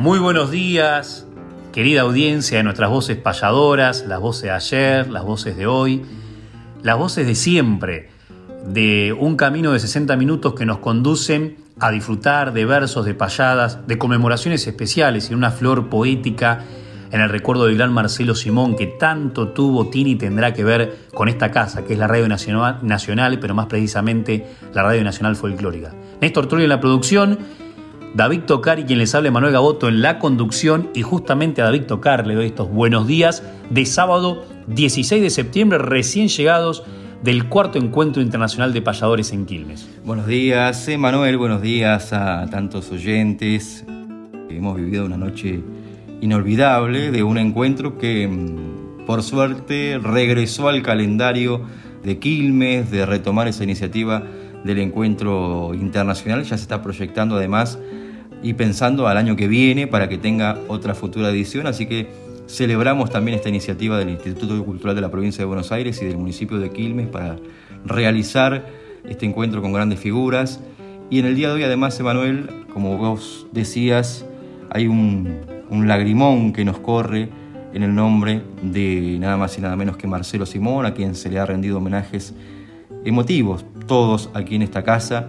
Muy buenos días, querida audiencia de nuestras voces payadoras, las voces de ayer, las voces de hoy, las voces de siempre, de un camino de 60 minutos que nos conducen a disfrutar de versos, de payadas, de conmemoraciones especiales y una flor poética en el recuerdo del gran Marcelo Simón, que tanto tuvo, tiene y tendrá que ver con esta casa, que es la Radio Nacional, pero más precisamente la Radio Nacional Folclórica. Néstor Troy en la producción, David Tocar y quien les habla Manuel Gaboto en la conducción, y justamente a David Tocar le doy estos buenos días de sábado 16 de septiembre, recién llegados del cuarto encuentro internacional de payadores en Quilmes. Buenos días, Manuel, buenos días a tantos oyentes. Hemos vivido una noche inolvidable de un encuentro que mm, por suerte regresó al calendario de Quilmes, de retomar esa iniciativa del encuentro internacional. Ya se está proyectando además y pensando al año que viene para que tenga otra futura edición. Así que celebramos también esta iniciativa del Instituto Cultural de la Provincia de Buenos Aires y del municipio de Quilmes para realizar este encuentro con grandes figuras. Y en el día de hoy, además, Emanuel, como vos decías, hay un, lagrimón que nos corre en el nombre de nada más y nada menos que Marcelo Simón, a quien se le ha rendido homenajes emotivos, todos aquí en esta casa,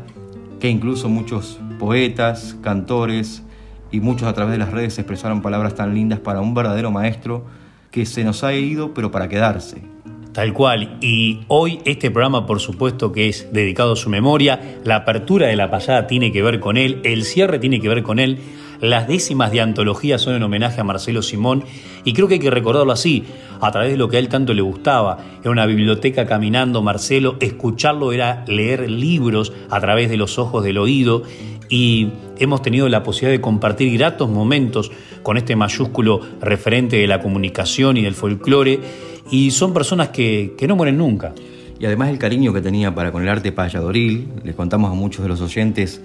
que incluso muchos poetas, cantores y muchos a través de las redes expresaron palabras tan lindas para un verdadero maestro que se nos ha ido pero para quedarse. Tal cual. Y hoy este programa, por supuesto, que es dedicado a su memoria. La apertura de la pasada tiene que ver con él, el cierre tiene que ver con él. Las décimas de antología son en homenaje a Marcelo Simón y creo que hay que recordarlo así, a través de lo que a él tanto le gustaba. Era una biblioteca caminando Marcelo, escucharlo era leer libros a través de los ojos del oído y hemos tenido la posibilidad de compartir gratos momentos con este mayúsculo referente de la comunicación y del folclore y son personas que, que no mueren nunca. Y además el cariño que tenía para con el arte payadoril, les contamos a muchos de los oyentes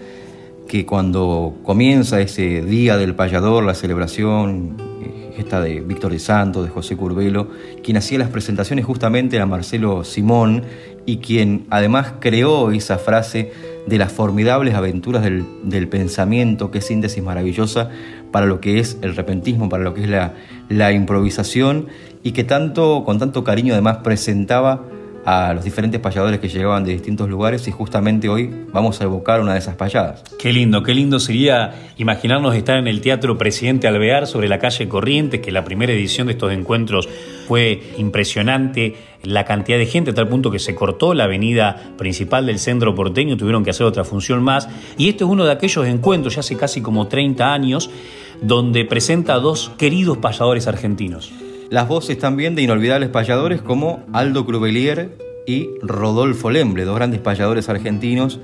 que cuando comienza ese día del payador, la celebración, eh, esta de Víctor de Santos, de José Curbelo, quien hacía las presentaciones justamente era Marcelo Simón y quien además creó esa frase de las formidables aventuras del, pensamiento, es síntesis maravillosa para lo que es el repentismo, para lo que es la, la improvisación y que tanto, con tanto cariño además presentaba a los diferentes payadores que llegaban de distintos lugares y justamente hoy vamos a evocar una de esas payadas. Qué lindo, qué lindo sería imaginarnos estar en el Teatro Presidente Alvear sobre la calle Corrientes, que la primera edición de estos encuentros fue impresionante, la cantidad de gente a tal punto que se cortó la avenida principal del centro porteño, tuvieron que hacer otra función más. Y este es uno de aquellos encuentros, ya hace casi como 30 años, donde presenta a dos queridos payadores argentinos. Las voces también de inolvidables payadores como Aldo Crubelier y Rodolfo Lemble, dos grandes payadores argentinos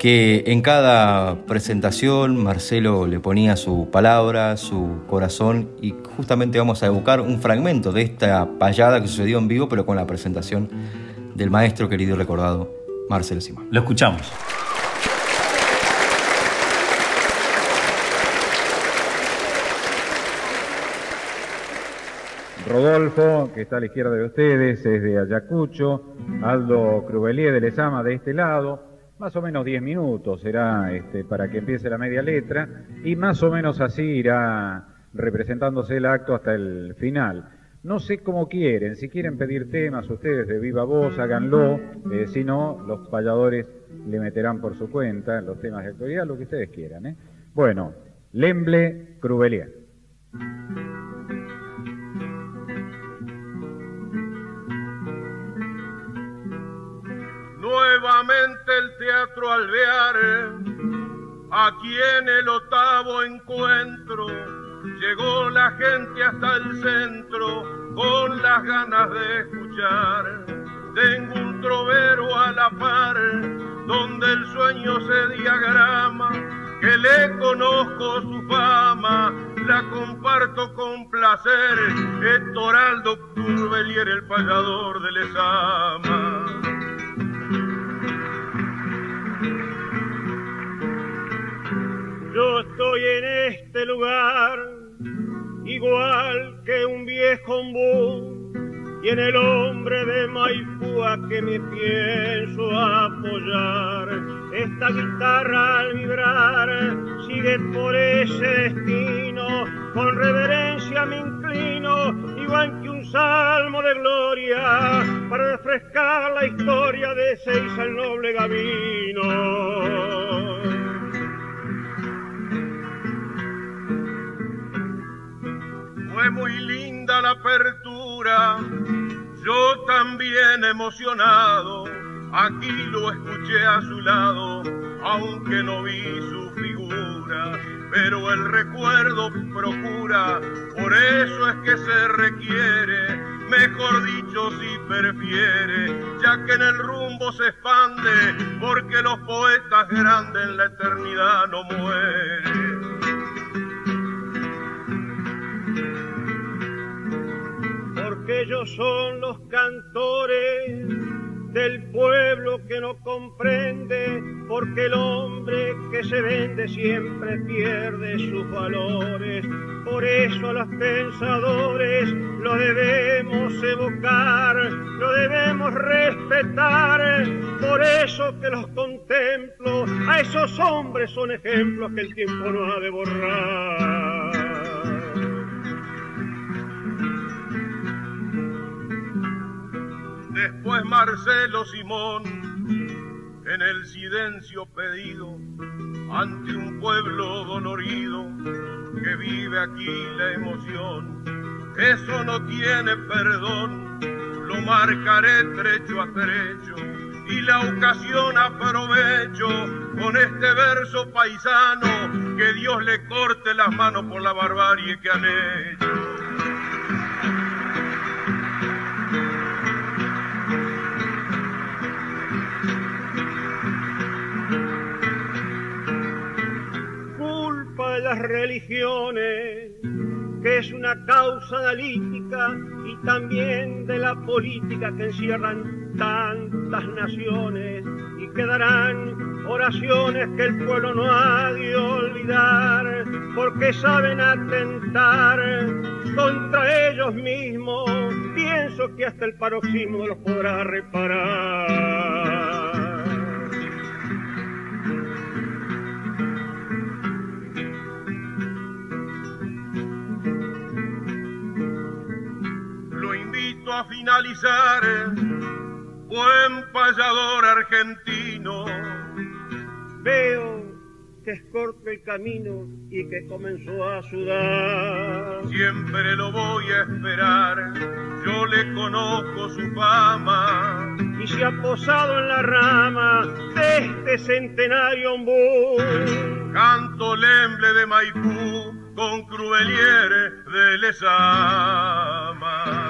que en cada presentación Marcelo le ponía su palabra, su corazón y justamente vamos a evocar un fragmento de esta payada que sucedió en vivo pero con la presentación del maestro querido y recordado Marcelo Simón. Lo escuchamos. Rodolfo, que está a la izquierda de ustedes, es de Ayacucho, Aldo Crubelier de Lesama de este lado, más o menos 10 minutos será este, para que empiece la media letra y más o menos así irá representándose el acto hasta el final. No sé cómo quieren, si quieren pedir temas ustedes de viva voz, háganlo, eh, si no, los payadores le meterán por su cuenta los temas de actualidad, lo que ustedes quieran. ¿eh? Bueno, Lemble Crubelier. Nuevamente el teatro alvear, aquí en el octavo encuentro, llegó la gente hasta el centro con las ganas de escuchar. Tengo un trovero a la par, donde el sueño se diagrama, que le conozco su fama, la comparto con placer. Héctor Aldo Turbelier, el payador de Lesama. Yo estoy en este lugar, igual que un viejo ombú, y en el hombre de Maipú a que me pienso apoyar. Esta guitarra al vibrar sigue por ese destino, con reverencia me inclino, igual que un salmo de gloria, para refrescar la historia de seis al noble Gavino. Fue muy linda la apertura, yo también emocionado, aquí lo escuché a su lado, aunque no vi su figura, pero el recuerdo procura, por eso es que se requiere, mejor dicho si prefiere, ya que en el rumbo se expande, porque los poetas grandes en la eternidad no mueren. Porque ellos son los cantores del pueblo que no comprende, porque el hombre que se vende siempre pierde sus valores. Por eso a los pensadores lo debemos evocar, lo debemos respetar. Por eso que los contemplo, a esos hombres son ejemplos que el tiempo no ha de borrar. Después Marcelo Simón, en el silencio pedido, ante un pueblo dolorido que vive aquí la emoción. Eso no tiene perdón, lo marcaré trecho a trecho y la ocasión aprovecho con este verso paisano que Dios le corte las manos por la barbarie que han hecho. Religiones, que es una causa analítica y también de la política que encierran tantas naciones y quedarán oraciones que el pueblo no ha de olvidar porque saben atentar contra ellos mismos. Pienso que hasta el paroxismo los podrá reparar. A finalizar, buen payador argentino. Veo que es corto el camino y que comenzó a sudar. Siempre lo voy a esperar, yo le conozco su fama. Y se ha posado en la rama de este centenario ombú. Canto lemble de Maipú con Cruvelier de Lesama.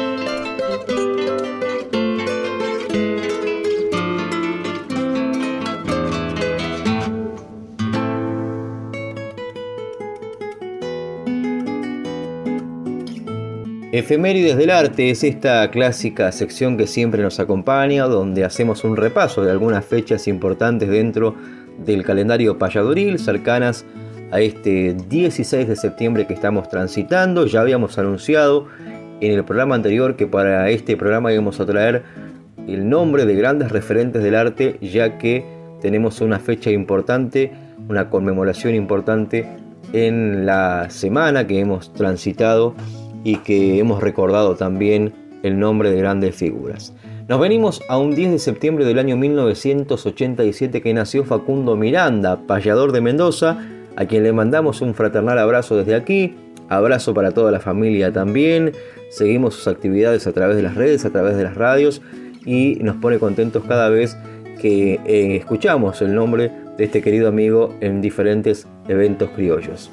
Efemérides del Arte es esta clásica sección que siempre nos acompaña, donde hacemos un repaso de algunas fechas importantes dentro del calendario payadoril, cercanas a este 16 de septiembre que estamos transitando. Ya habíamos anunciado en el programa anterior que para este programa íbamos a traer el nombre de grandes referentes del arte, ya que tenemos una fecha importante, una conmemoración importante en la semana que hemos transitado y que hemos recordado también el nombre de grandes figuras. Nos venimos a un 10 de septiembre del año 1987 que nació Facundo Miranda, payador de Mendoza, a quien le mandamos un fraternal abrazo desde aquí, abrazo para toda la familia también, seguimos sus actividades a través de las redes, a través de las radios y nos pone contentos cada vez que eh, escuchamos el nombre de este querido amigo en diferentes eventos criollos.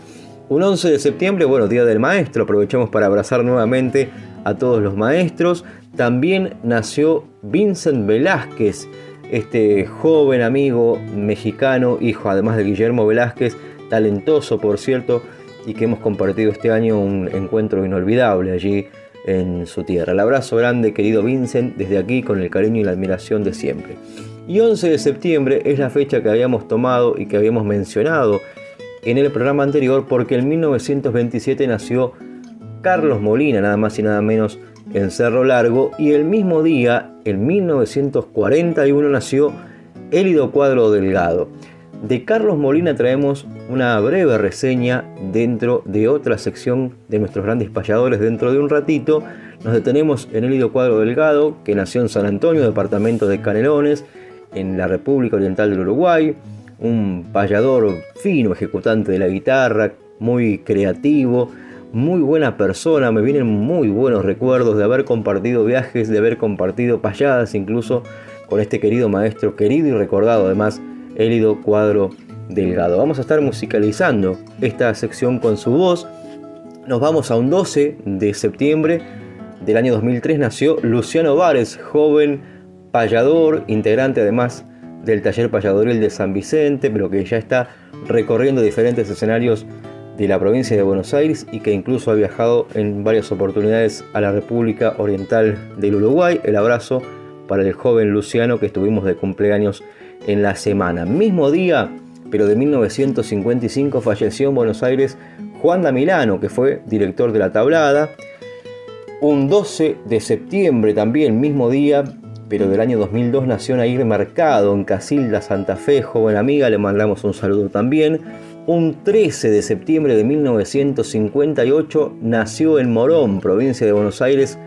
Un 11 de septiembre, bueno, Día del Maestro, aprovechamos para abrazar nuevamente a todos los maestros. También nació Vincent Velázquez, este joven amigo mexicano, hijo además de Guillermo Velázquez, talentoso por cierto, y que hemos compartido este año un encuentro inolvidable allí en su tierra. El abrazo grande, querido Vincent, desde aquí con el cariño y la admiración de siempre. Y 11 de septiembre es la fecha que habíamos tomado y que habíamos mencionado en el programa anterior porque en 1927 nació Carlos Molina, nada más y nada menos en Cerro Largo, y el mismo día, en 1941, nació Élido Cuadro Delgado. De Carlos Molina traemos una breve reseña dentro de otra sección de nuestros grandes payadores dentro de un ratito. Nos detenemos en Élido Cuadro Delgado, que nació en San Antonio, departamento de Canelones, en la República Oriental del Uruguay. Un payador fino, ejecutante de la guitarra, muy creativo, muy buena persona, me vienen muy buenos recuerdos de haber compartido viajes, de haber compartido payadas incluso con este querido maestro, querido y recordado además, Élido Cuadro Delgado. Vamos a estar musicalizando esta sección con su voz. Nos vamos a un 12 de septiembre del año 2003 nació Luciano Vares, joven payador, integrante además del taller payadoril de San Vicente, pero que ya está recorriendo diferentes escenarios de la provincia de Buenos Aires y que incluso ha viajado en varias oportunidades a la República Oriental del Uruguay. El abrazo para el joven Luciano que estuvimos de cumpleaños en la semana. Mismo día, pero de 1955, falleció en Buenos Aires Juan da Milano, que fue director de la tablada. Un 12 de septiembre también, mismo día, pero del año 2002 nació Nair Mercado en Casilda, Santa Fe, joven amiga, le mandamos un saludo también. Un 13 de septiembre de 1958 nació en Morón, provincia de Buenos Aires,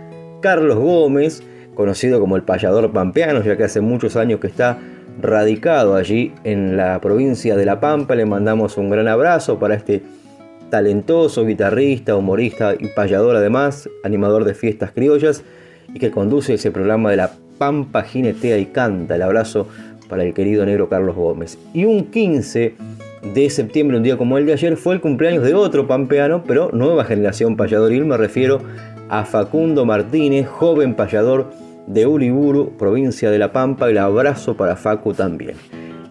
Carlos Gómez, conocido como el payador pampeano, ya que hace muchos años que está radicado allí en la provincia de La Pampa. Le mandamos un gran abrazo para este talentoso guitarrista, humorista y payador además, animador de fiestas criollas y que conduce ese programa de La Pampa Ginetea y Canta. El abrazo para el querido negro Carlos Gómez. Y un 15 de septiembre, un día como el de ayer, fue el cumpleaños de otro pampeano, pero nueva generación payadoril, me refiero a Facundo Martínez, joven payador de Uriburu, provincia de La Pampa, el abrazo para Facu también.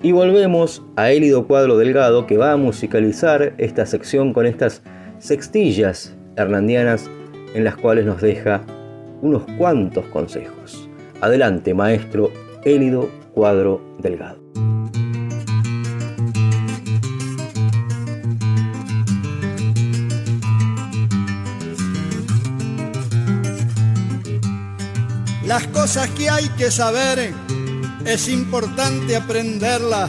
Y volvemos a Élido Cuadro Delgado, que va a musicalizar esta sección con estas sextillas hernandianas en las cuales nos deja unos cuantos consejos. Adelante, maestro Élido Cuadro Delgado. Las cosas que hay que saber es importante aprenderlas,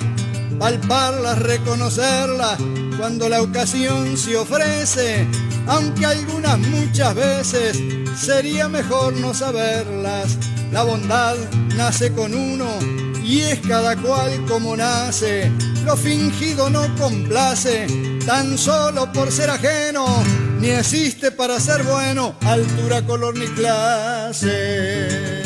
palparlas, reconocerlas cuando la ocasión se ofrece, aunque algunas muchas veces sería mejor no saberlas. La bondad nace con uno y es cada cual como nace. Lo fingido no complace, tan solo por ser ajeno ni existe para ser bueno altura, color ni clase.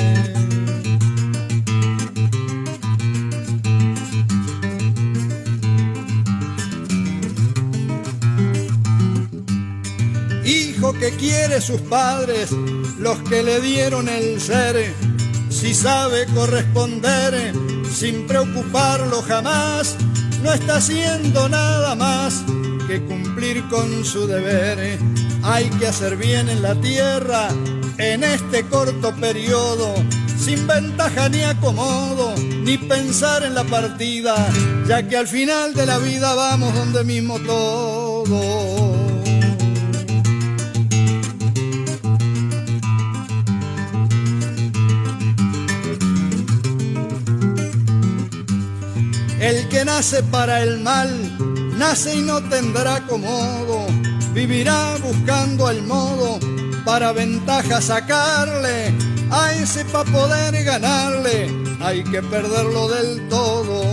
Hijo que quiere sus padres, los que le dieron el ser, si sabe corresponder sin preocuparlo jamás, no está haciendo nada más que cumplir con su deber. Hay que hacer bien en la tierra en este corto periodo, sin ventaja ni acomodo, ni pensar en la partida, ya que al final de la vida vamos donde mismo todo. Nace para el mal, nace y no tendrá acomodo, vivirá buscando el modo para ventaja sacarle, a ese pa' poder ganarle, hay que perderlo del todo,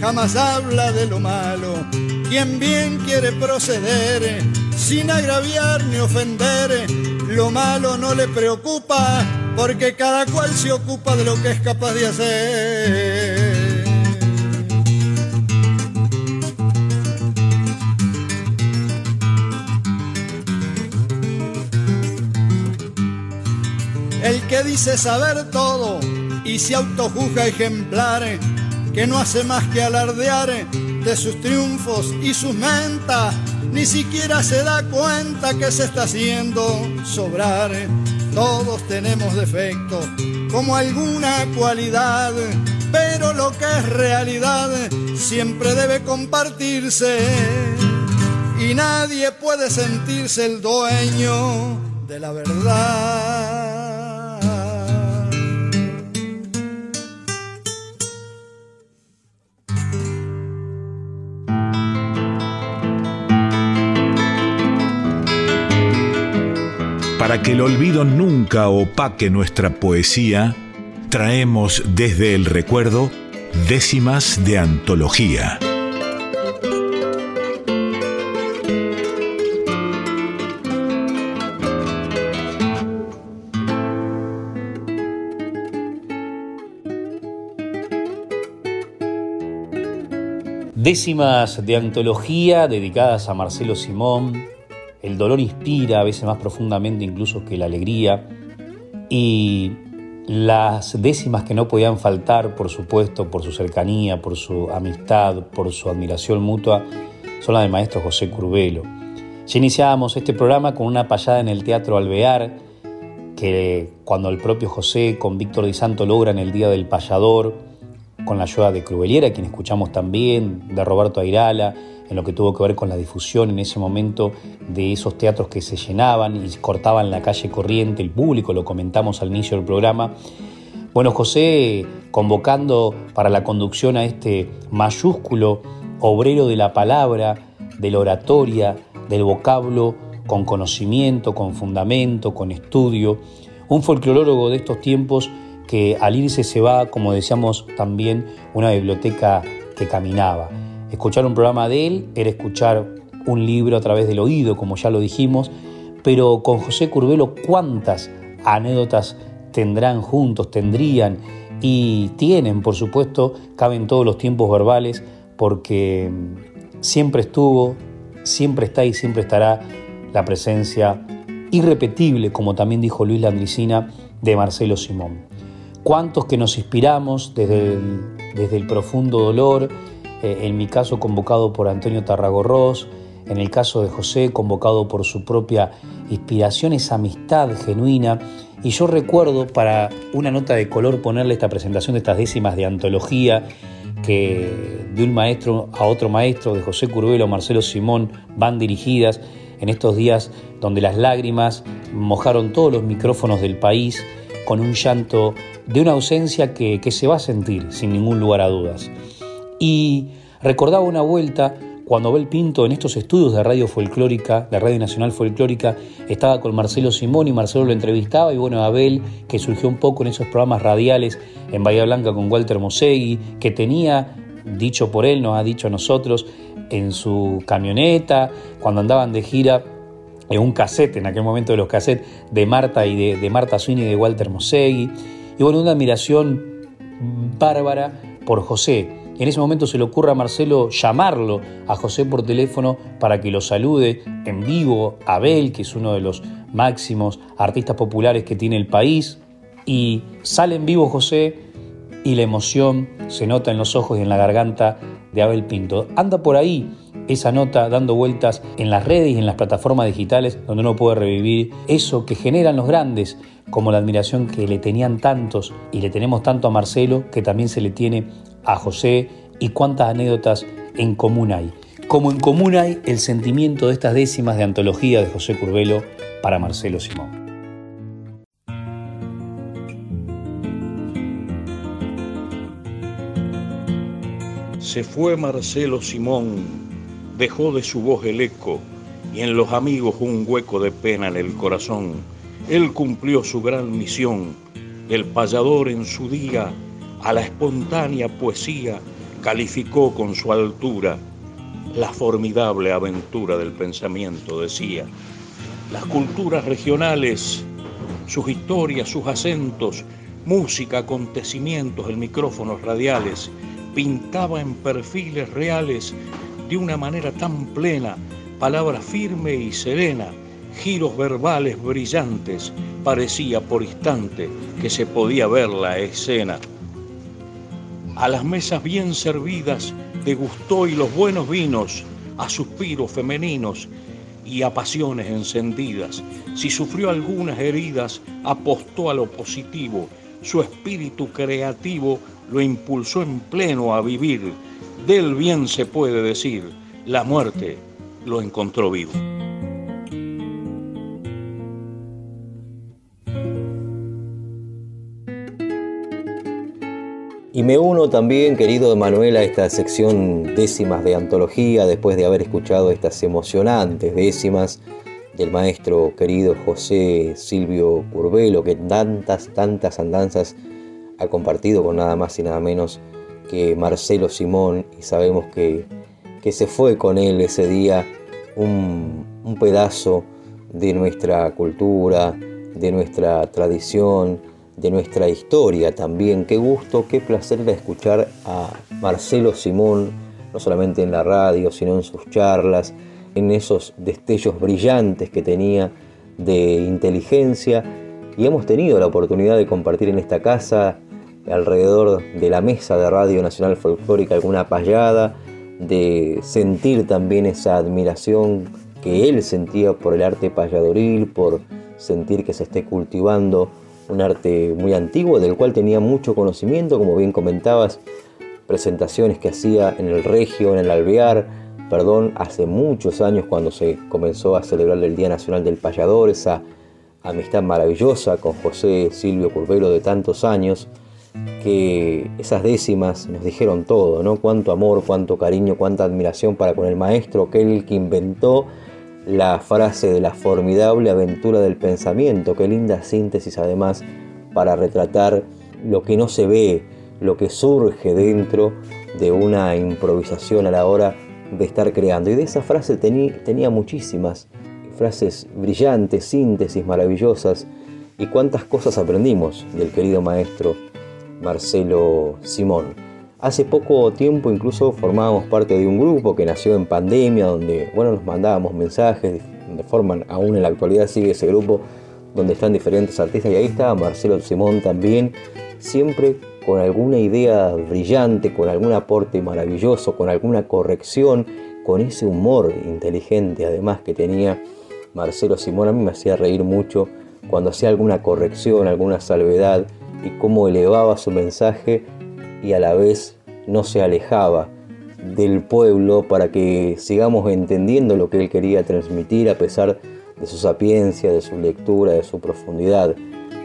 jamás habla de lo malo, quien bien quiere proceder, sin agraviar ni ofender, lo malo no le preocupa, porque cada cual se ocupa de lo que es capaz de hacer. El que dice saber todo y se autojuzga ejemplar, que no hace más que alardear de sus triunfos y sus mentas, ni siquiera se da cuenta que se está haciendo sobrar. Todos tenemos defectos, como alguna cualidad, pero lo que es realidad siempre debe compartirse y nadie puede sentirse el dueño de la verdad. Para que el olvido nunca opaque nuestra poesía, traemos desde el recuerdo décimas de antología. Décimas de antología dedicadas a Marcelo Simón, el dolor inspira a veces más profundamente incluso que la alegría. Y las décimas que no podían faltar, por supuesto, por su cercanía, por su amistad, por su admiración mutua, son las del maestro José Curbelo. Ya iniciábamos este programa con una payada en el Teatro Alvear, que cuando el propio José con Víctor Di Santo logran el Día del Payador, con la ayuda de Crubeliera, quien escuchamos también, de Roberto Airala, en lo que tuvo que ver con la difusión en ese momento de esos teatros que se llenaban y cortaban la calle corriente, el público, lo comentamos al inicio del programa. Bueno, José convocando para la conducción a este mayúsculo obrero de la palabra, de la oratoria, del vocablo, con conocimiento, con fundamento, con estudio, un folclorólogo de estos tiempos que al irse se va, como decíamos también, una biblioteca que caminaba. Escuchar un programa de él era escuchar un libro a través del oído, como ya lo dijimos, pero con José Curbelo, ¿cuántas anécdotas tendrán juntos, tendrían y tienen, por supuesto, caben todos los tiempos verbales, porque siempre estuvo, siempre está y siempre estará la presencia irrepetible, como también dijo Luis Landricina, de Marcelo Simón. ¿Cuántos que nos inspiramos desde desde el profundo dolor, en mi caso convocado por Antonio Tarragorros, en el caso de José convocado por su propia inspiración, esa amistad genuina. Y yo recuerdo para una nota de color ponerle esta presentación de estas décimas de antología que de un maestro a otro maestro, de José Curbelo a Marcelo Simón, van dirigidas en estos días donde las lágrimas mojaron todos los micrófonos del país con un llanto de una ausencia que se va a sentir sin ningún lugar a dudas. Y recordaba una vuelta cuando Abel Pinto en estos estudios de Radio Folclórica, de Radio Nacional Folclórica, estaba con Marcelo Simón y Marcelo lo entrevistaba y bueno, Abel, que surgió un poco en esos programas radiales en Bahía Blanca con Walter Mosegui, que tenía, dicho por él, nos ha dicho a nosotros, en su camioneta, cuando andaban de gira, en un cassette, en aquel momento de los cassettes, de Marta y de, Marta Sweeney y de Walter Mosegui. Y bueno, una admiración bárbara por José, en ese momento se le ocurre a Marcelo llamarlo a José por teléfono para que lo salude en vivo, a Abel, que es uno de los máximos artistas populares que tiene el país, y sale en vivo José y la emoción se nota en los ojos y en la garganta de Abel Pinto. Anda por ahí esa nota dando vueltas en las redes y en las plataformas digitales donde uno puede revivir eso que generan los grandes, como la admiración que le tenían tantos y le tenemos tanto a Marcelo, que también se le tiene a José y cuántas anécdotas en común hay. Como en común hay el sentimiento de estas décimas de antología de José Curbelo para Marcelo Simón. Se fue Marcelo Simón, dejó de su voz el eco y en los amigos un hueco de pena en el corazón. Él cumplió su gran misión, el payador en su día a la espontánea poesía calificó con su altura la formidable aventura del pensamiento, decía. Las culturas regionales, sus historias, sus acentos, música, acontecimientos, el micrófonos radiales, pintaba en perfiles reales de una manera tan plena, palabra firme y serena, giros verbales brillantes, parecía por instante que se podía ver la escena. A las mesas bien servidas degustó y los buenos vinos, a suspiros femeninos y a pasiones encendidas. Si sufrió algunas heridas, apostó a lo positivo. Su espíritu creativo lo impulsó en pleno a vivir. Del bien se puede decir, la muerte lo encontró vivo. Y me uno también, querido Emanuel, a esta sección décimas de antología, después de haber escuchado estas emocionantes décimas del maestro querido José Silvio Curvelo, que tantas, tantas andanzas ha compartido con nada más y nada menos que Marcelo Simón, y sabemos que, que se fue con él ese día un, un pedazo de nuestra cultura, de nuestra tradición, de nuestra historia también. Qué gusto, qué placer era escuchar a Marcelo Simón, no solamente en la radio, sino en sus charlas, en esos destellos brillantes que tenía de inteligencia. Y hemos tenido la oportunidad de compartir en esta casa, alrededor de la mesa de Radio Nacional Folclórica, alguna payada, de sentir también esa admiración que él sentía por el arte payadoril, por sentir que se esté cultivando un arte muy antiguo del cual tenía mucho conocimiento, como bien comentabas, presentaciones que hacía en el Regio, en el Alvear, perdón, hace muchos años cuando se comenzó a celebrar el Día Nacional del Payador, esa amistad maravillosa con José Silvio Curvelo de tantos años, que esas décimas nos dijeron todo, ¿no? Cuánto amor, cuánto cariño, cuánta admiración para con el maestro, aquel que inventó la frase de la formidable aventura del pensamiento. Qué linda síntesis además para retratar lo que no se ve, lo que surge dentro de una improvisación a la hora de estar creando. Y de esa frase tenía muchísimas frases brillantes, síntesis maravillosas. Y cuántas cosas aprendimos del querido maestro Marcelo Simón. Hace poco tiempo incluso formábamos parte de un grupo que nació en pandemia, donde bueno, nos mandábamos mensajes, de forma aún en la actualidad sigue ese grupo donde están diferentes artistas y ahí estaba Marcelo Simón también, siempre con alguna idea brillante, con algún aporte maravilloso, con alguna corrección, con ese humor inteligente además que tenía Marcelo Simón. A mí me hacía reír mucho cuando hacía alguna corrección, alguna salvedad y cómo elevaba su mensaje y a la vez no se alejaba del pueblo para que sigamos entendiendo lo que él quería transmitir a pesar de su sapiencia, de su lectura, de su profundidad.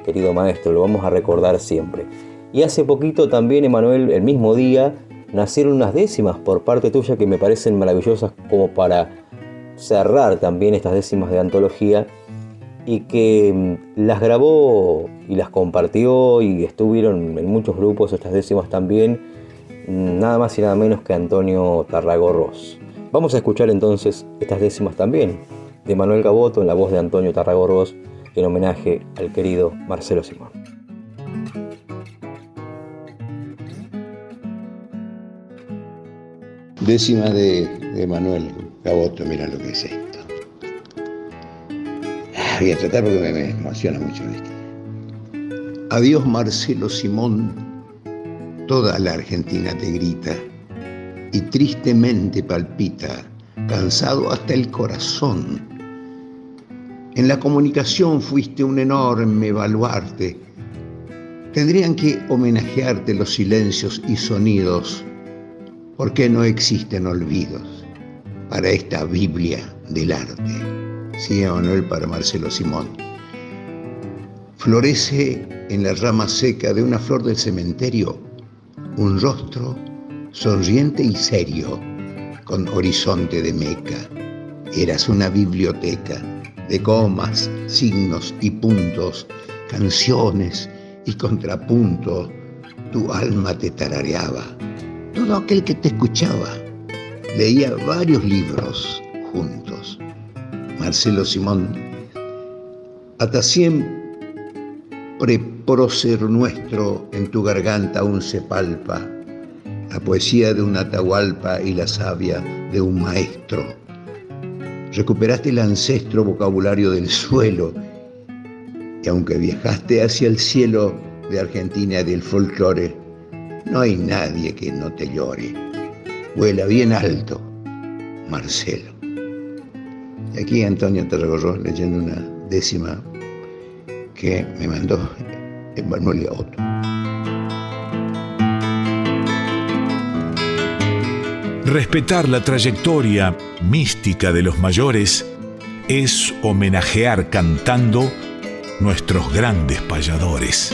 Querido maestro, lo vamos a recordar siempre. Y hace poquito también, Emanuel, el mismo día, nacieron unas décimas por parte tuya que me parecen maravillosas como para cerrar también estas décimas de antología y que mm, las grabó y las compartió y estuvieron en muchos grupos estas décimas también, mm, nada más y nada menos que Antonio Tarragorros. Vamos a escuchar entonces estas décimas también de Manuel Gaboto en la voz de Antonio Tarragorros en homenaje al querido Marcelo Simón. Décima de, Manuel Gaboto, mira lo que esto voy a tratar porque me, emociona mucho esto. Adiós Marcelo Simón, toda la Argentina te grita y tristemente palpita, cansado hasta el corazón. En la comunicación fuiste un enorme baluarte. Tendrían que homenajearte los silencios y sonidos, porque no existen olvidos para esta Biblia del arte sigue Manuel para Marcelo Simón. Florece en la rama seca de una flor del cementerio un rostro sonriente y serio, con horizonte de meca. Eras una biblioteca de comas, signos y puntos, canciones y contrapuntos. Tu alma te tarareaba. Todo aquel que te escuchaba leía varios libros juntos. Marcelo Simón, hasta siempre prócer nuestro en tu garganta aún se palpa, la poesía de una atahualpa y la savia de un maestro. Recuperaste el ancestro vocabulario del suelo y aunque viajaste hacia el cielo de Argentina y del folclore, no hay nadie que no te llore. Vuela bien alto, Marcelo. Aquí Antonio Tarragorro leyendo una décima que me mandó Emanuel Otto. Respetar la trayectoria mística de los mayores es homenajear cantando nuestros grandes payadores.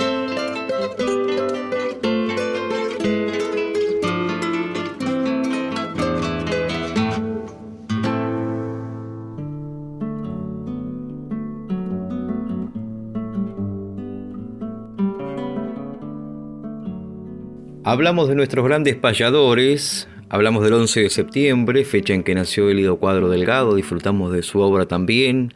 Hablamos de nuestros grandes payadores, hablamos del 11 de septiembre, fecha en que nació Elido Cuadro Delgado, disfrutamos de su obra también,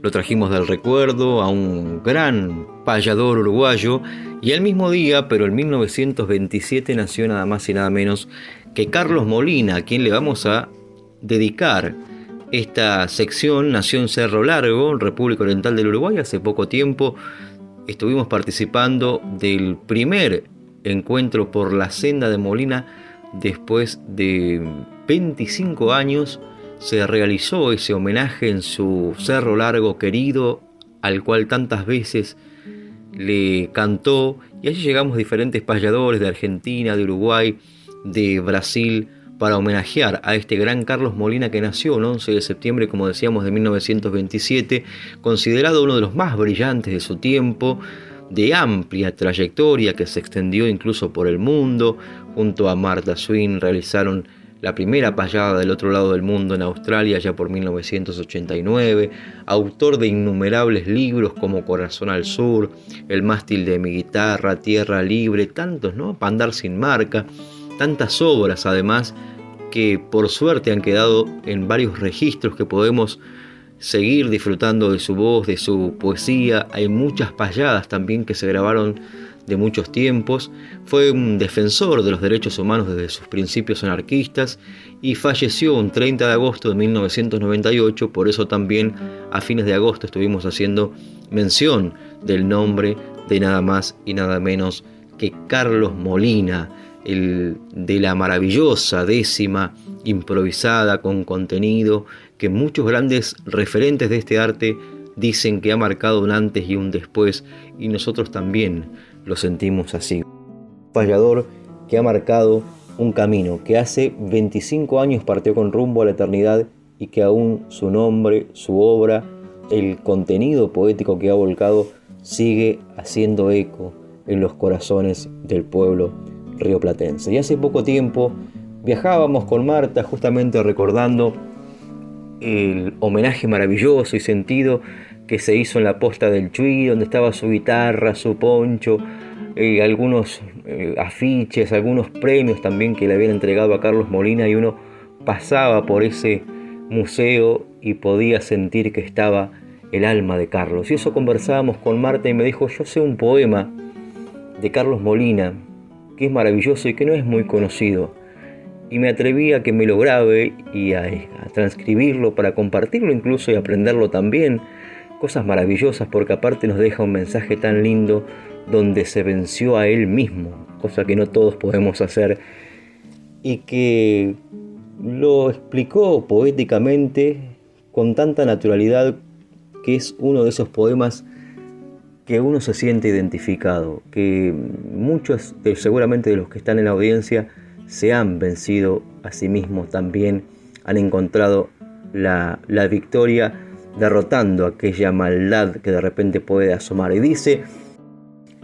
lo trajimos del recuerdo a un gran payador uruguayo y al mismo día, pero en 1927 nació nada más y nada menos que Carlos Molina, a quien le vamos a dedicar esta sección. Nació en Cerro Largo, República Oriental del Uruguay, hace poco tiempo estuvimos participando del primer encuentro por la senda de Molina después de 25 años se realizó ese homenaje en su cerro largo querido al cual tantas veces le cantó. Y allí llegamos diferentes payadores de Argentina, de Uruguay, de Brasil para homenajear a este gran Carlos Molina que nació el 11 de septiembre, como decíamos, de 1927, considerado uno de los más brillantes de su tiempo, de amplia trayectoria que se extendió incluso por el mundo. Junto a Martha Swin realizaron la primera payada del otro lado del mundo en Australia ya por 1989, autor de innumerables libros como Corazón al Sur, El mástil de mi guitarra, Tierra Libre, tantos, ¿no? Pandar sin marca, tantas obras además que por suerte han quedado en varios registros que podemos seguir disfrutando de su voz, de su poesía. Hay muchas payadas también que se grabaron de muchos tiempos. Fue un defensor de los derechos humanos desde sus principios anarquistas y falleció un 30 de agosto de 1998. Por eso también a fines de agosto estuvimos haciendo mención del nombre de nada más y nada menos que Carlos Molina, el de la maravillosa décima improvisada con contenido que muchos grandes referentes de este arte dicen que ha marcado un antes y un después y nosotros también lo sentimos así. Payador que ha marcado un camino, que hace 25 años partió con rumbo a la eternidad y que aún su nombre, su obra, el contenido poético que ha volcado sigue haciendo eco en los corazones del pueblo rioplatense. Y hace poco tiempo viajábamos con Marta justamente recordando el homenaje maravilloso y sentido que se hizo en la posta del Chuy, donde estaba su guitarra, su poncho, eh, algunos eh, afiches, algunos premios también que le habían entregado a Carlos Molina y uno pasaba por ese museo y podía sentir que estaba el alma de Carlos. Y eso conversábamos con Marta y me dijo, yo sé un poema de Carlos Molina que es maravilloso y que no es muy conocido y me atreví a que me lo grabe y a, transcribirlo para compartirlo incluso y aprenderlo también. Cosas maravillosas porque aparte nos deja un mensaje tan lindo donde se venció a él mismo, cosa que no todos podemos hacer, y que lo explicó poéticamente con tanta naturalidad que es uno de esos poemas que uno se siente identificado, que muchos seguramente de los que están en la audiencia se han vencido a sí mismos también, han encontrado la, la victoria derrotando aquella maldad que de repente puede asomar. Y dice,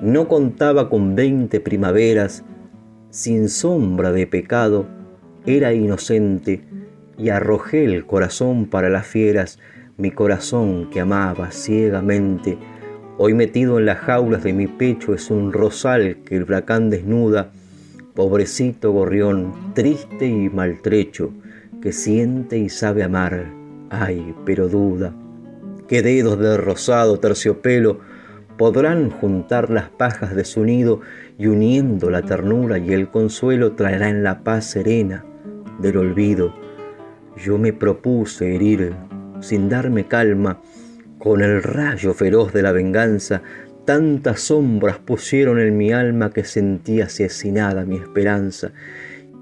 no contaba con 20 primaveras sin sombra de pecado, era inocente y arrojé el corazón para las fieras, mi corazón que amaba ciegamente. Hoy metido en las jaulas de mi pecho es un rosal que el huracán desnuda, pobrecito gorrión, triste y maltrecho, que siente y sabe amar, ay, pero duda. ¿Qué dedos de rosado terciopelo podrán juntar las pajas de su nido y uniendo la ternura y el consuelo traerán la paz serena del olvido? Yo me propuse herir, sin darme calma, con el rayo feroz de la venganza, tantas sombras pusieron en mi alma que sentí asesinada mi esperanza,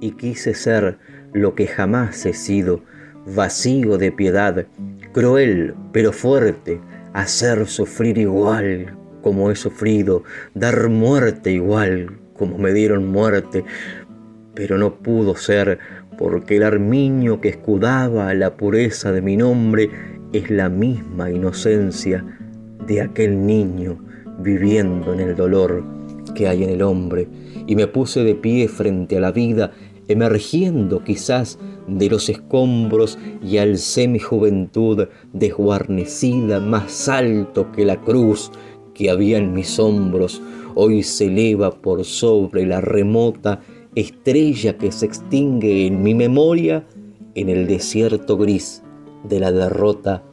y quise ser lo que jamás he sido, vacío de piedad, cruel pero fuerte, hacer sufrir igual como he sufrido, dar muerte igual como me dieron muerte, pero no pudo ser porque el armiño que escudaba la pureza de mi nombre es la misma inocencia de aquel niño viviendo en el dolor que hay en el hombre, y me puse de pie frente a la vida emergiendo quizás de los escombros y alcé mi juventud desguarnecida más alto que la cruz que había en mis hombros, hoy se eleva por sobre la remota estrella que se extingue en mi memoria en el desierto gris de la derrota,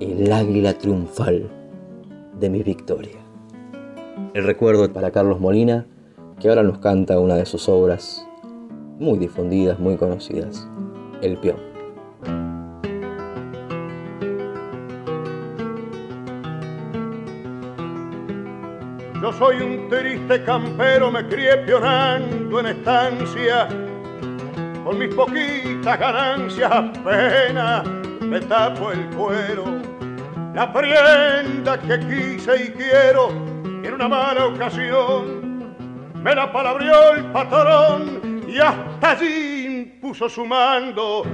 el águila triunfal de mi victoria. El recuerdo para Carlos Molina, que ahora nos canta una de sus obras muy difundidas, muy conocidas, El peón. Yo soy un triste campero, me crié pionando en estancia, con mis poquitas ganancias apenas me tapo el cuero. La prenda que quise y quiero en una mala ocasión me la palabrió el patrón y hasta allí puso su mando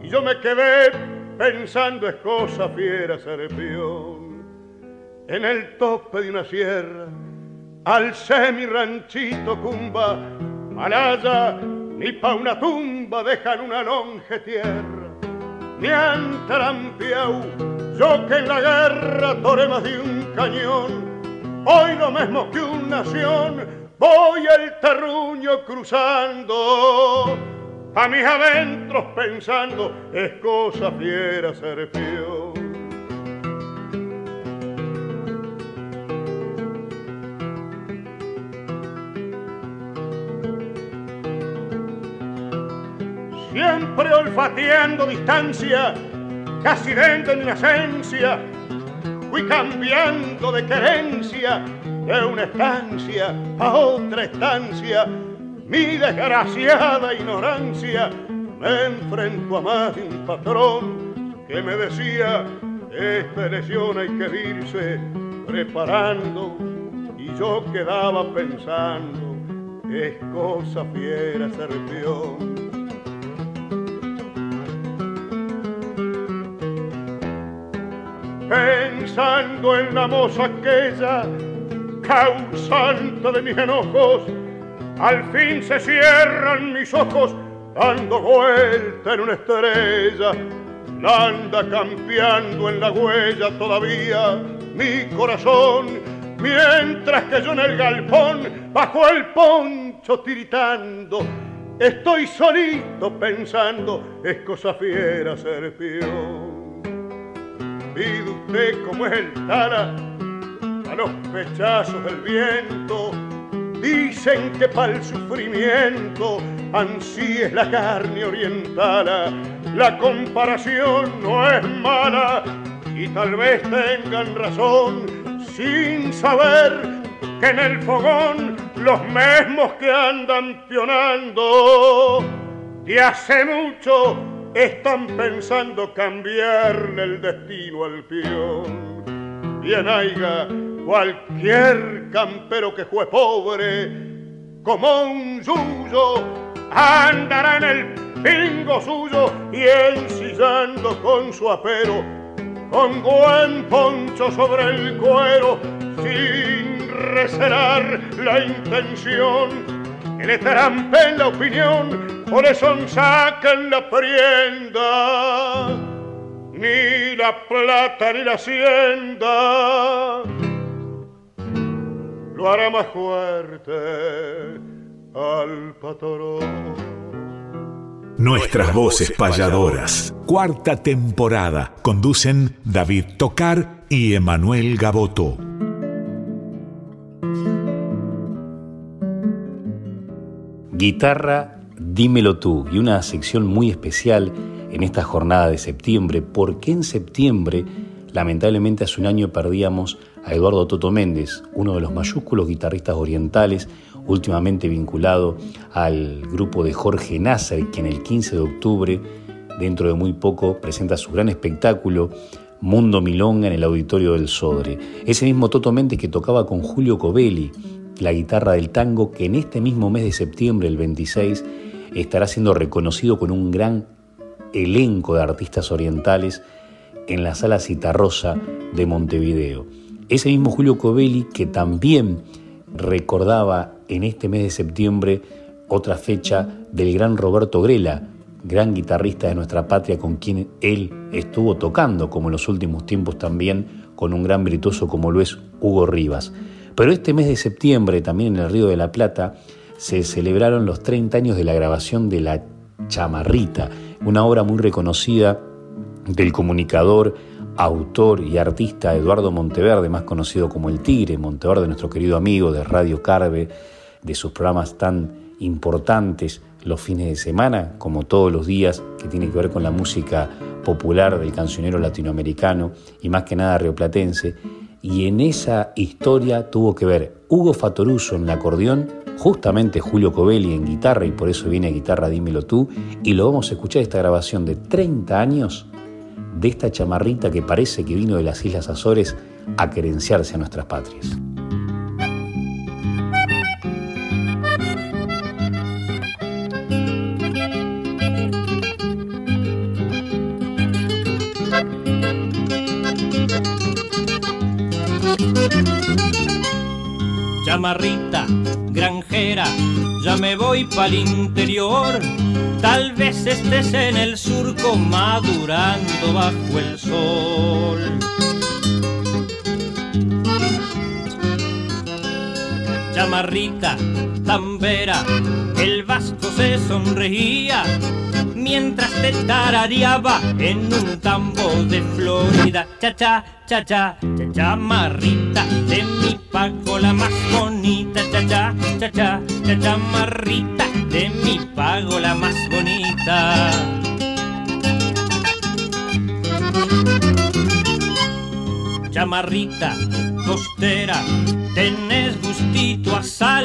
y yo me quedé pensando es cosa fiera ser peón. En el tope de una sierra, al mi ranchito cumba, malaya, ni pa' una tumba dejan una longe tierra. Ni han trampeado, yo que en la guerra toré más de un cañón, hoy lo mismo que una nación voy el terruño cruzando, a mis adentros pensando, es cosa fiera ser peón. Siempre olfateando distancia, casi dentro de mi esencia, fui cambiando de querencia de una estancia a otra estancia, mi desgraciada ignorancia me enfrentó a más un patrón que me decía, esta elección hay que irse preparando, y yo quedaba pensando, es cosa fiera ser peón. Pensando en la moza aquella causante de mis enojos, al fin se cierran mis ojos dando vuelta en una estrella. Anda campeando en la huella todavía mi corazón, mientras que yo en el galpón, bajo el poncho tiritando, estoy solito pensando, es cosa fiera ser peor. Pide usted como es el tara a los pechazos del viento. Dicen que para el sufrimiento ansí es la carne oriental. La comparación no es mala y tal vez tengan razón sin saber que en el fogón los mismos que andan pionando de hace mucho están pensando cambiarle el destino al peón. Bien haiga Cualquier campero que fue pobre, como un yuyo, andará en el pingo suyo y ensillando con su apero, con buen poncho sobre el cuero, sin recelar la intención que le trampen la opinión, por eso saquen la prenda, ni la plata ni la hacienda, lo hará más fuerte al patrón. Nuestras voces payadoras. Cuarta temporada. Conducen David Tocar y Emanuel Gaboto. Guitarra, dímelo tú. Y una sección muy especial en esta jornada de septiembre, porque en septiembre, lamentablemente hace un año perdíamos a Eduardo Toto Méndez, uno de los mayúsculos guitarristas orientales, últimamente vinculado al grupo de Jorge Nasser, quien el 15 de octubre, dentro de muy poco, presenta su gran espectáculo Mundo Milonga en el auditorio del Sodre. Ese mismo Toto Méndez que tocaba con Julio Covelli, la guitarra del tango, que en este mismo mes de septiembre, el 26, estará siendo reconocido con un gran elenco de artistas orientales en la sala Citarrosa de Montevideo. Ese mismo Julio Covelli que también recordaba en este mes de septiembre otra fecha del gran Roberto Grela, gran guitarrista de nuestra patria con quien él estuvo tocando, como en los últimos tiempos también, con un gran virtuoso como lo es Hugo Rivas. Pero este mes de septiembre, también en el Río de la Plata, se celebraron los 30 años de la grabación de La Chamarrita, una obra muy reconocida del comunicador, autor y artista Eduardo Monteverde, más conocido como El Tigre, Monteverde, nuestro querido amigo de Radio Carve, de sus programas tan importantes los fines de semana, como todos los días, que tiene que ver con la música popular del cancionero latinoamericano y más que nada rioplatense. Y en esa historia tuvo que ver Hugo Fatoruso en el acordeón, justamente Julio Covelli en guitarra, y por eso viene guitarra Dímelo tú, y lo vamos a escuchar esta grabación de 30 años de esta chamarrita que parece que vino de las Islas Azores a querenciarse a nuestras patrias. Chamarrita, granjera, ya me voy pa'l interior Tal vez estés en el surco madurando bajo el sol. Chamarrita, tambera, el vasco se sonreía mientras te tarareaba en un tambo de Florida. Cha cha, cha cha, cha chamarrita, de mi pago la más bonita. Cha cha, cha cha, cha chamarrita, de mi pago la más bonita. Chamarrita, costera, tenés gustito a sal.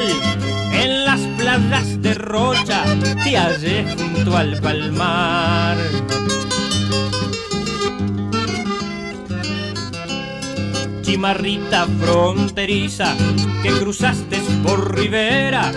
En las playas de Rocha te hallé junto al palmar. Chimarrita fronteriza que cruzaste por Rivera,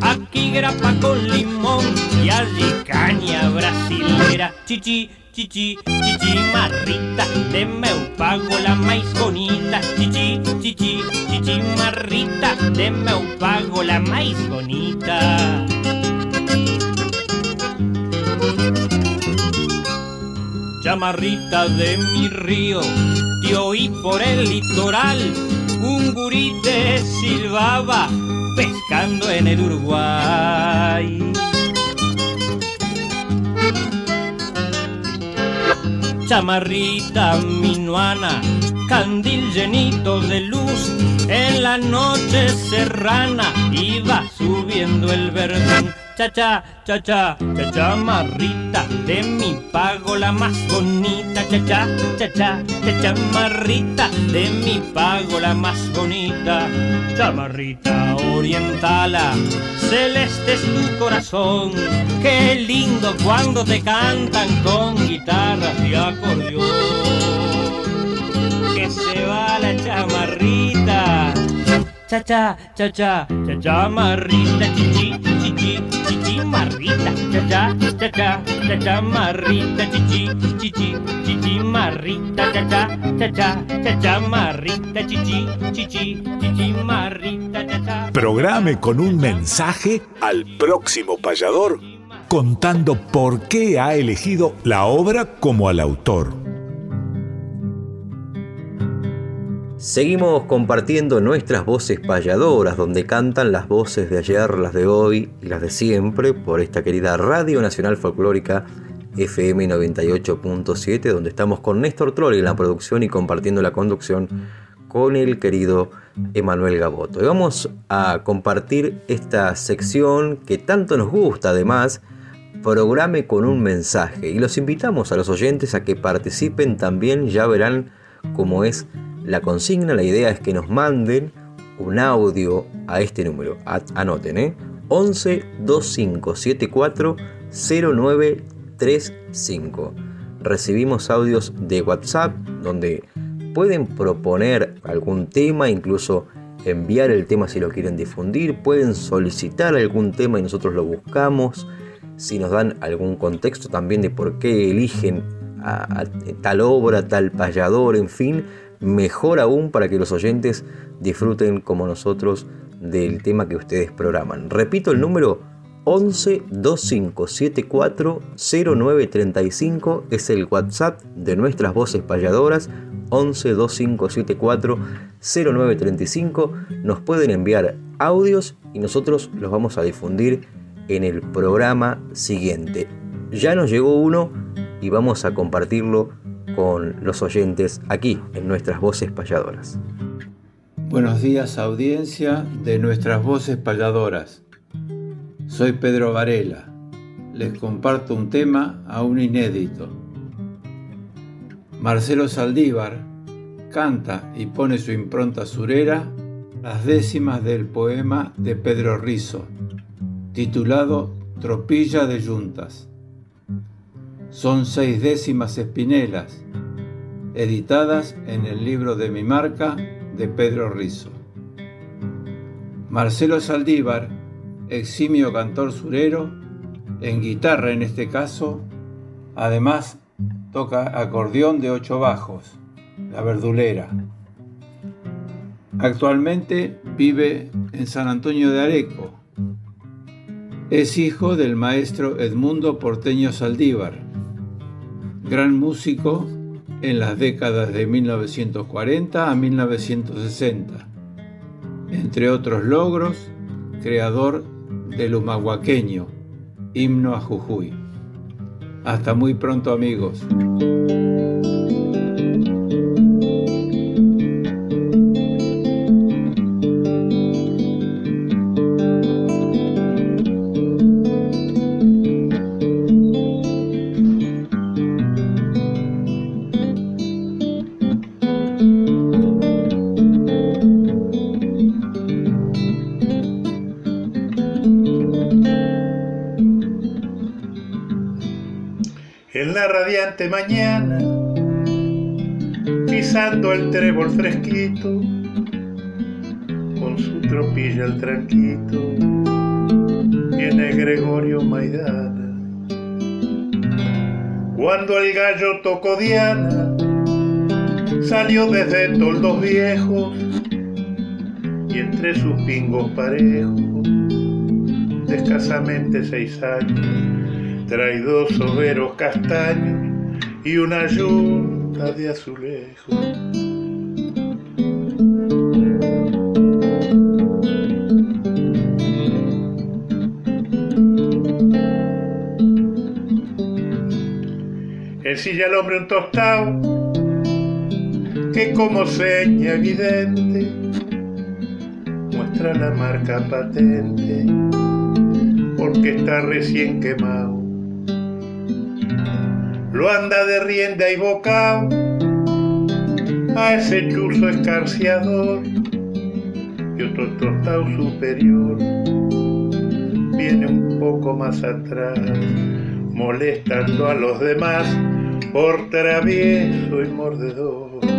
aquí grapa con limón y allí caña brasilera. Chichi, chichi, chichi, marrita, de meu pago la más bonita. Chichi, chichi, chichi, marrita, de meu pago la más bonita. Chamarrita de mi río, te oí por el litoral, un gurite silbaba pescando en el Uruguay. Chamarrita minuana, candil llenito de luz, en la noche serrana iba subiendo el verdón. Cha cha, cha cha, cha chamarrita, de mi pago la más bonita. Cha cha, cha cha, cha chamarrita, de mi pago la más bonita. Chamarrita orientala, celeste es tu corazón. Qué lindo cuando te cantan con guitarras y acordeón. Que se va la chamarrita. Cha cha, cha cha, cha chamarrita, chichi, chichi, Programe con un mensaje al próximo payador contando por qué ha elegido la obra como al autor. Seguimos compartiendo nuestras voces payadoras, donde cantan las voces de ayer, las de hoy y las de siempre, por esta querida Radio Nacional Folclórica FM 98.7, donde estamos con Néstor Troll en la producción y compartiendo la conducción con el querido Emanuel Gaboto. Y vamos a compartir esta sección que tanto nos gusta, además, programe con un mensaje. Y los invitamos a los oyentes a que participen también, ya verán cómo es la consigna. La idea es que nos manden un audio a este número. Anoten, ¿eh? 11 2574 0935. Recibimos audios de WhatsApp donde pueden proponer algún tema, incluso enviar el tema si lo quieren difundir, pueden solicitar algún tema y nosotros lo buscamos, si nos dan algún contexto también de por qué eligen a, tal obra, tal payador, en fin, mejor aún para que los oyentes disfruten como nosotros del tema que ustedes programan. Repito el número 11 2574 0935 es el WhatsApp de nuestras voces payadoras 11 2574 0935 nos pueden enviar audios y nosotros los vamos a difundir en el programa siguiente. Ya nos llegó uno y vamos a compartirlo con los oyentes aquí en nuestras voces payadoras. Buenos días audiencia de nuestras voces payadoras. Soy Pedro Varela. Les comparto un tema aún inédito. Marcelo Saldívar canta y pone su impronta surera las décimas del poema de Pedro Rizo, titulado Tropilla de Yuntas. Son seis décimas espinelas, editadas en el libro de mi marca de Pedro Rizo. Marcelo Saldívar, eximio cantor surero, en guitarra en este caso, además toca acordeón de ocho bajos, la verdulera. Actualmente vive en San Antonio de Areco. Es hijo del maestro Edmundo Porteño Saldívar, gran músico en las décadas de 1940 a 1960. Entre otros logros, creador del humahuaqueño, himno a Jujuy. Hasta muy pronto amigos. Mañana, pisando el trébol fresquito, con su tropilla al tranquito, viene Gregorio Maidana. Cuando el gallo tocó Diana, salió desde toldos viejos y entre sus pingos parejos, de escasamente seis años, trae dos soberos castaños y una yunta de azulejo. silla al hombre un tostado que como seña evidente muestra la marca patente porque está recién quemado lo anda de rienda y bocao a ese chuzo escarciador y otro tostado superior viene un poco más atrás molestando a los demás por travieso y mordedor.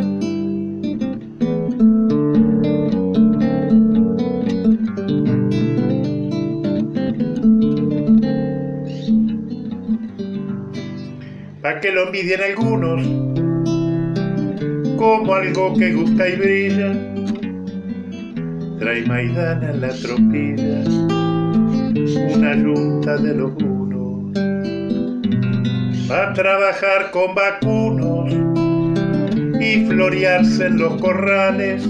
Que lo envidien algunos, como algo que gusta y brilla, trae Maidana en la tropilla, una yunta de los unos, a trabajar con vacunos y florearse en los corrales,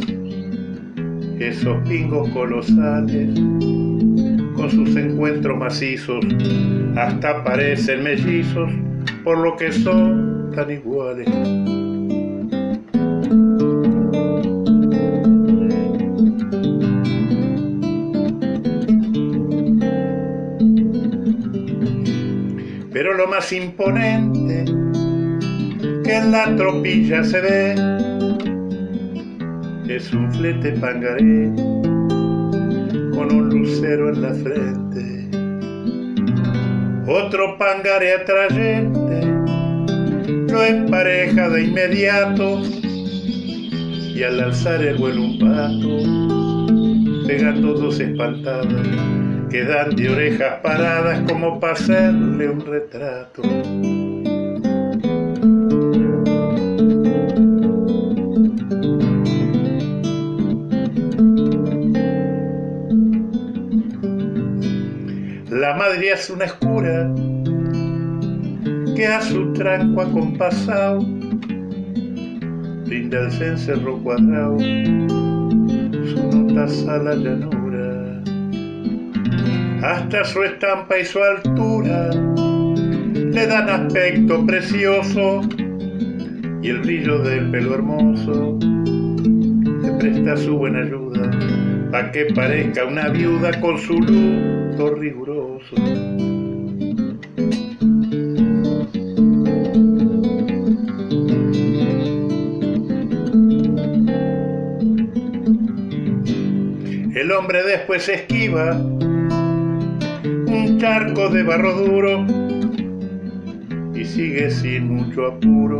esos pingos colosales con sus encuentros macizos, hasta parecen mellizos por lo que son tan iguales. Pero lo más imponente que en la tropilla se ve es un flete pangaré con un lucero en la frente. Otro pangaré atrayente lo empareja de inmediato y al alzar el vuelo un pato, pegando dos espantadas, quedan de orejas paradas como para hacerle un retrato. Madre hace una escura que a su tranco acompasado brinda el cencerro cuadrado su notas a la llanura. Hasta su estampa y su altura le dan aspecto precioso y el brillo del pelo hermoso le presta su buena ayuda pa' que parezca una viuda con su luto riguroso. El hombre después esquiva un charco de barro duro y sigue sin mucho apuro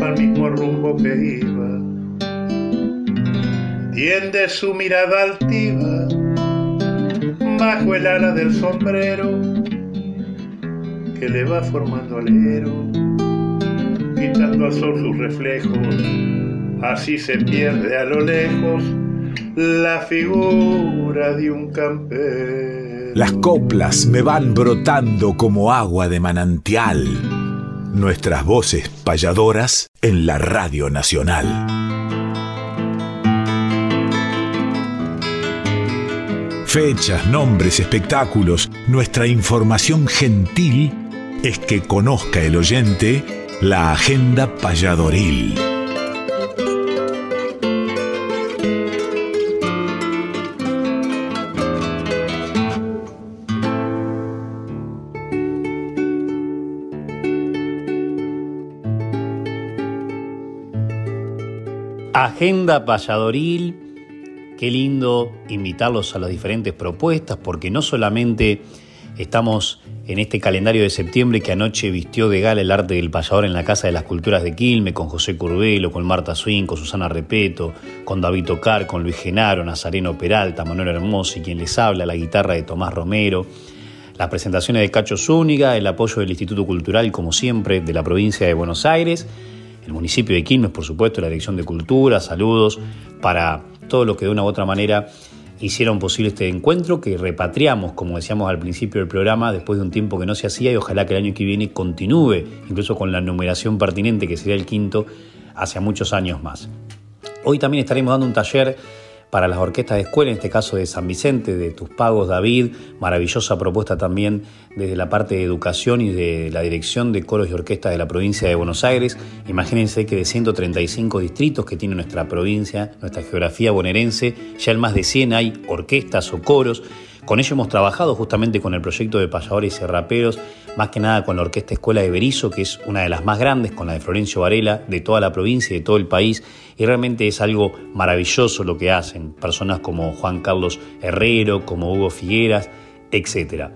al mismo rumbo que iba. Tiende su mirada altiva bajo el ala del sombrero que le va formando alero, quitando al sol sus reflejos. Así se pierde a lo lejos la figura de un campero. Las coplas me van brotando como agua de manantial. Nuestras voces payadoras en la Radio Nacional. Fechas, nombres, espectáculos, nuestra información gentil es que conozca el oyente la agenda payadoril. Agenda payadoril. Qué lindo invitarlos a las diferentes propuestas, porque no solamente estamos en este calendario de septiembre que anoche vistió de gala el arte del payador en la Casa de las Culturas de Quilme, con José Curbelo, con Marta Swing, con Susana Repeto, con David Tocar, con Luis Genaro, Nazareno Peralta, Manuel Hermoso y quien les habla, la guitarra de Tomás Romero, las presentaciones de Cacho Zúñiga, el apoyo del Instituto Cultural, como siempre, de la provincia de Buenos Aires, el municipio de Quilmes, por supuesto, la Dirección de Cultura, saludos para todo lo que de una u otra manera hicieron posible este encuentro que repatriamos, como decíamos al principio del programa, después de un tiempo que no se hacía y ojalá que el año que viene continúe, incluso con la numeración pertinente, que sería el quinto, hacia muchos años más. Hoy también estaremos dando un taller para las orquestas de escuela, en este caso de San Vicente, de Tus Pagos David, maravillosa propuesta también desde la parte de educación y de la dirección de coros y orquestas de la provincia de Buenos Aires. Imagínense que de 135 distritos que tiene nuestra provincia, nuestra geografía bonaerense, ya en más de 100 hay orquestas o coros. Con ello hemos trabajado justamente con el proyecto de payadores y raperos, más que nada con la Orquesta Escuela de Berizo, que es una de las más grandes, con la de Florencio Varela, de toda la provincia y de todo el país, y realmente es algo maravilloso lo que hacen, personas como Juan Carlos Herrero, como Hugo Figueras, etc.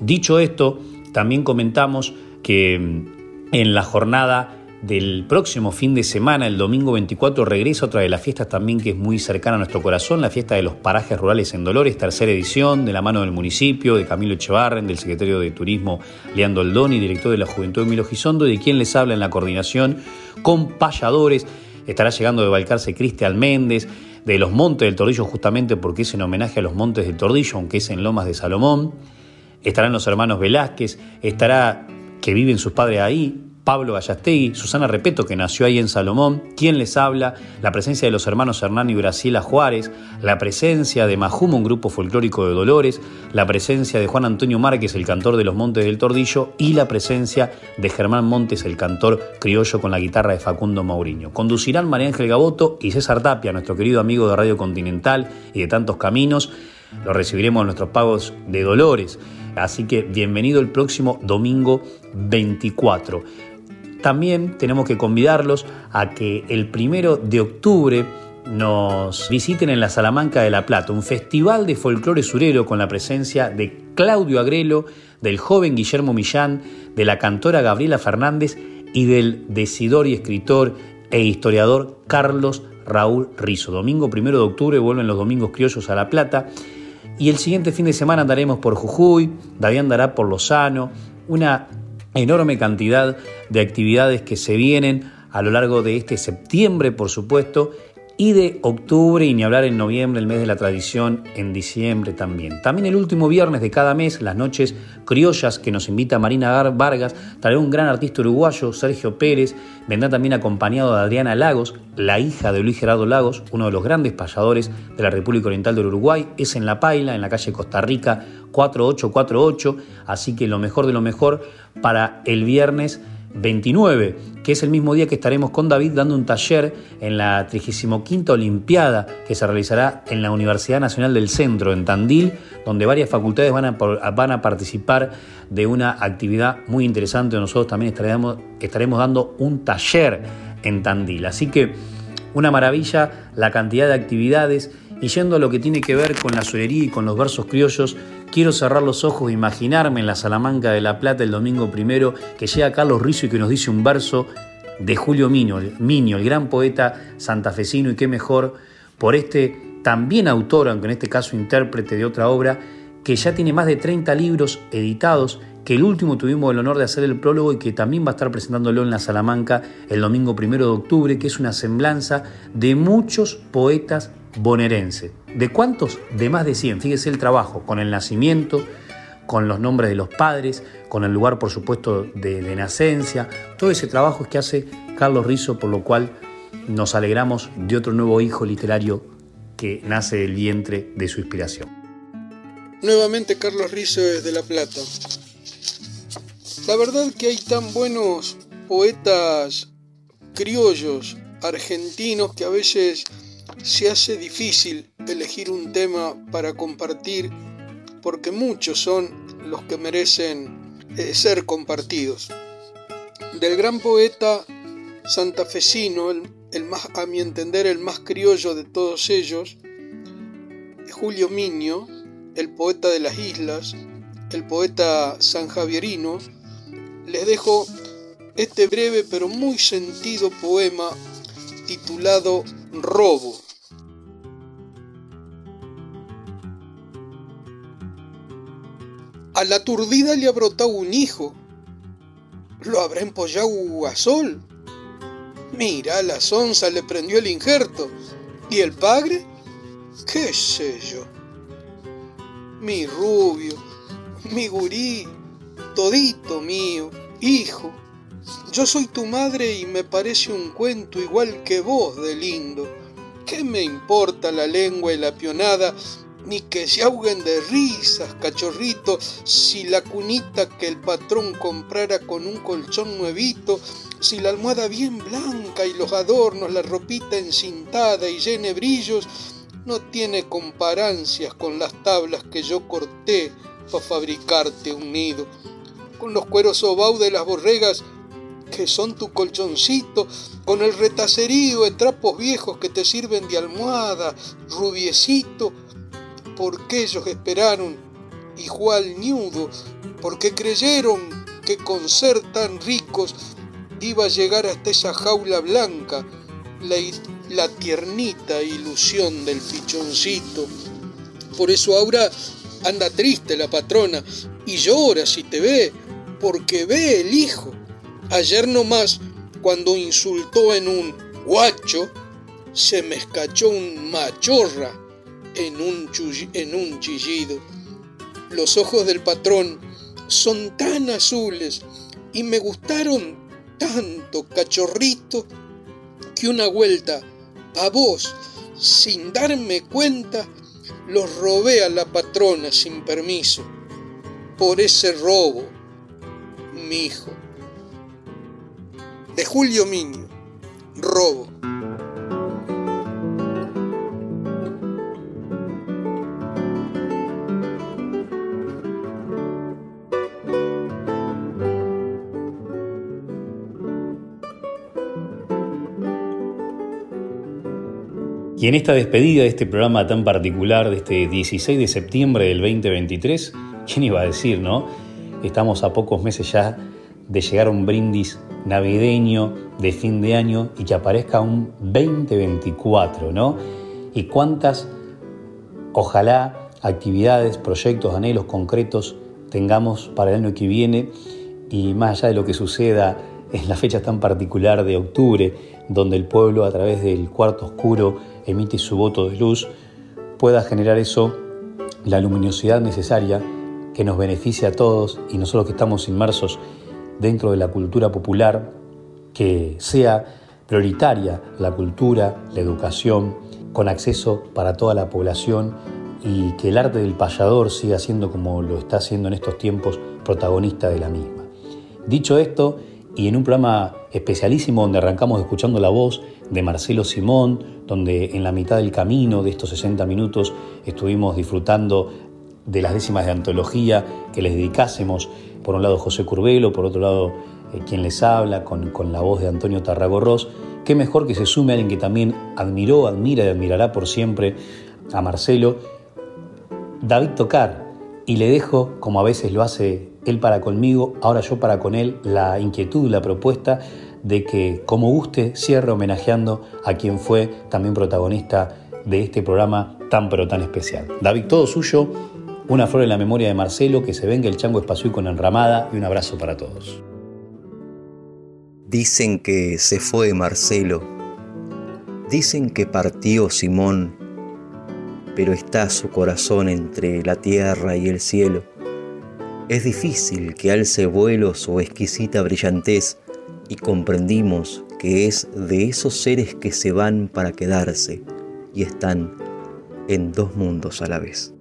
Dicho esto, también comentamos que mm, en la jornada del próximo fin de semana, el domingo 24, regresa otra de las fiestas también que es muy cercana a nuestro corazón, la fiesta de los parajes rurales en Dolores, tercera edición, de la mano del municipio, de Camilo Echevarren, del secretario de Turismo Leandro Aldoni, director de la Juventud Emilio Gisondo, y de quien les habla en la coordinación con payadores. Estará llegando de Balcarce Cristian Méndez, de los Montes del Tordillo, justamente porque es en homenaje a los Montes del Tordillo, aunque es en Lomas de Salomón. Estarán los hermanos Velázquez, estará que viven sus padres ahí, Pablo Gallastegui, Susana Repeto, que nació ahí en Salomón, quien les habla, la presencia de los hermanos Hernán y Graciela Juárez, la presencia de Majumo, un grupo folclórico de Dolores, la presencia de Juan Antonio Márquez, el cantor de los Montes del Tordillo, y la presencia de Germán Montes, el cantor criollo con la guitarra de Facundo Mauriño. Conducirán María Ángel Gaboto y César Tapia, nuestro querido amigo de Radio Continental y de tantos caminos. Lo recibiremos en nuestros pagos de Dolores. Así que bienvenido el próximo domingo 24. También tenemos que convidarlos a que el primero de octubre nos visiten en la Salamanca de la Plata, un festival de folclore surero con la presencia de Claudio Agrelo, del joven Guillermo Millán, de la cantora Gabriela Fernández y del decidor y escritor e historiador Carlos Raúl Rizo. Domingo primero de octubre vuelven los domingos criollos a La Plata y el siguiente fin de semana andaremos por Jujuy, David andará por Lozano, una enorme cantidad de actividades que se vienen a lo largo de este septiembre, por supuesto, y de octubre y ni hablar en noviembre, el mes de la tradición, en diciembre también. También el último viernes de cada mes, las noches criollas que nos invita Marina Vargas, traerá un gran artista uruguayo, Sergio Pérez, vendrá también acompañado de Adriana Lagos, la hija de Luis Gerardo Lagos, uno de los grandes payadores de la República Oriental del Uruguay, es en La Paila, en la calle Costa Rica 4848, así que lo mejor de lo mejor para el viernes 29, que es el mismo día que estaremos con David dando un taller en la 35 Olimpiada que se realizará en la Universidad Nacional del Centro, en Tandil, donde varias facultades van a, participar de una actividad muy interesante. Nosotros también estaremos dando un taller en Tandil. Así que una maravilla la cantidad de actividades y yendo a lo que tiene que ver con la solería y con los versos criollos, quiero cerrar los ojos e imaginarme en la Salamanca de la Plata el domingo primero que llega Carlos Rizzo y que nos dice un verso de Julio Miño, Miño, el gran poeta santafesino y qué mejor por este también autor, aunque en este caso intérprete de otra obra, que ya tiene más de 30 libros editados, que el último tuvimos el honor de hacer el prólogo y que también va a estar presentándolo en la Salamanca el domingo primero de octubre, que es una semblanza de muchos poetas bonaerense. ¿De cuántos? De más de 100. Fíjese el trabajo, con el nacimiento, con los nombres de los padres, con el lugar, por supuesto, de, de nacencia. Todo ese trabajo es que hace Carlos Rizzo, por lo cual nos alegramos de otro nuevo hijo literario que nace del vientre de su inspiración. Nuevamente Carlos Rizzo desde La Plata. La verdad que hay tan buenos poetas criollos argentinos que a veces se hace difícil elegir un tema para compartir porque muchos son los que merecen eh, ser compartidos. Del gran poeta santafesino, el, más, a mi entender el más criollo de todos ellos, Julio Miño, el poeta de las islas, el poeta sanjavierino, les dejo este breve pero muy sentido poema titulado Robo. A la aturdida le ha brotado un hijo. ¿Lo habrá empollado a sol? Mira, a la sonza le prendió el injerto. ¿Y el padre? ¿Qué sé yo? Mi rubio, mi gurí, todito mío, hijo. Yo soy tu madre y me parece un cuento igual que vos de lindo. ¿Qué me importa la lengua y la pionada ni que se ahoguen de risas, cachorrito, si la cunita que el patrón comprara con un colchón nuevito, si la almohada bien blanca y los adornos, la ropita encintada y llene brillos, no tiene comparancias con las tablas que yo corté para fabricarte un nido, con los cueros sobau de las borregas que son tu colchoncito, con el retacerío de trapos viejos que te sirven de almohada, rubiecito, porque ellos esperaron igual niudo, porque creyeron que con ser tan ricos iba a llegar hasta esa jaula blanca, la, tiernita ilusión del pichoncito. Por eso ahora anda triste la patrona y llora si te ve, porque ve el hijo. Ayer nomás, cuando insultó en un guacho, se me escachó un machorra en un, en un chillido. Los ojos del patrón son tan azules y me gustaron tanto, cachorrito, que una vuelta a vos, sin darme cuenta, los robé a la patrona sin permiso. Por ese robo, mi hijo. De Julio Miño, robo. Y en esta despedida de este programa tan particular, de este 16 de septiembre del 2023, ¿quién iba a decir, no? Estamos a pocos meses ya de llegar a un brindis navideño de fin de año y que aparezca un 2024, ¿no? Y cuántas, ojalá, actividades, proyectos, anhelos concretos tengamos para el año que viene y más allá de lo que suceda en la fecha tan particular de octubre, donde el pueblo a través del cuarto oscuro emite su voto de luz, pueda generar eso la luminosidad necesaria que nos beneficie a todos y nosotros que estamos inmersos dentro de la cultura popular, que sea prioritaria la cultura, la educación, con acceso para toda la población y que el arte del payador siga siendo como lo está haciendo en estos tiempos protagonista de la misma. Dicho esto, y en un programa especialísimo donde arrancamos escuchando la voz de Marcelo Simón, donde en la mitad del camino de estos 60 minutos estuvimos disfrutando de las décimas de antología que les dedicásemos, por un lado José Curvelo, por otro lado eh, quien les habla, con, con, la voz de Antonio Tarragorros, qué mejor que se sume a alguien que también admiró, admira y admirará por siempre a Marcelo, David Tocar, y le dejo, como a veces lo hace él para conmigo, ahora yo para con él, la inquietud, la propuesta de que, como guste, cierre homenajeando a quien fue también protagonista de este programa tan pero tan especial. David, todo suyo, una flor en la memoria de Marcelo, que se venga el chango espacio con enramada y un abrazo para todos. Dicen que se fue Marcelo, dicen que partió Simón, pero está su corazón entre la tierra y el cielo. Es difícil que alce vuelo su exquisita brillantez y comprendimos que es de esos seres que se van para quedarse y están en dos mundos a la vez.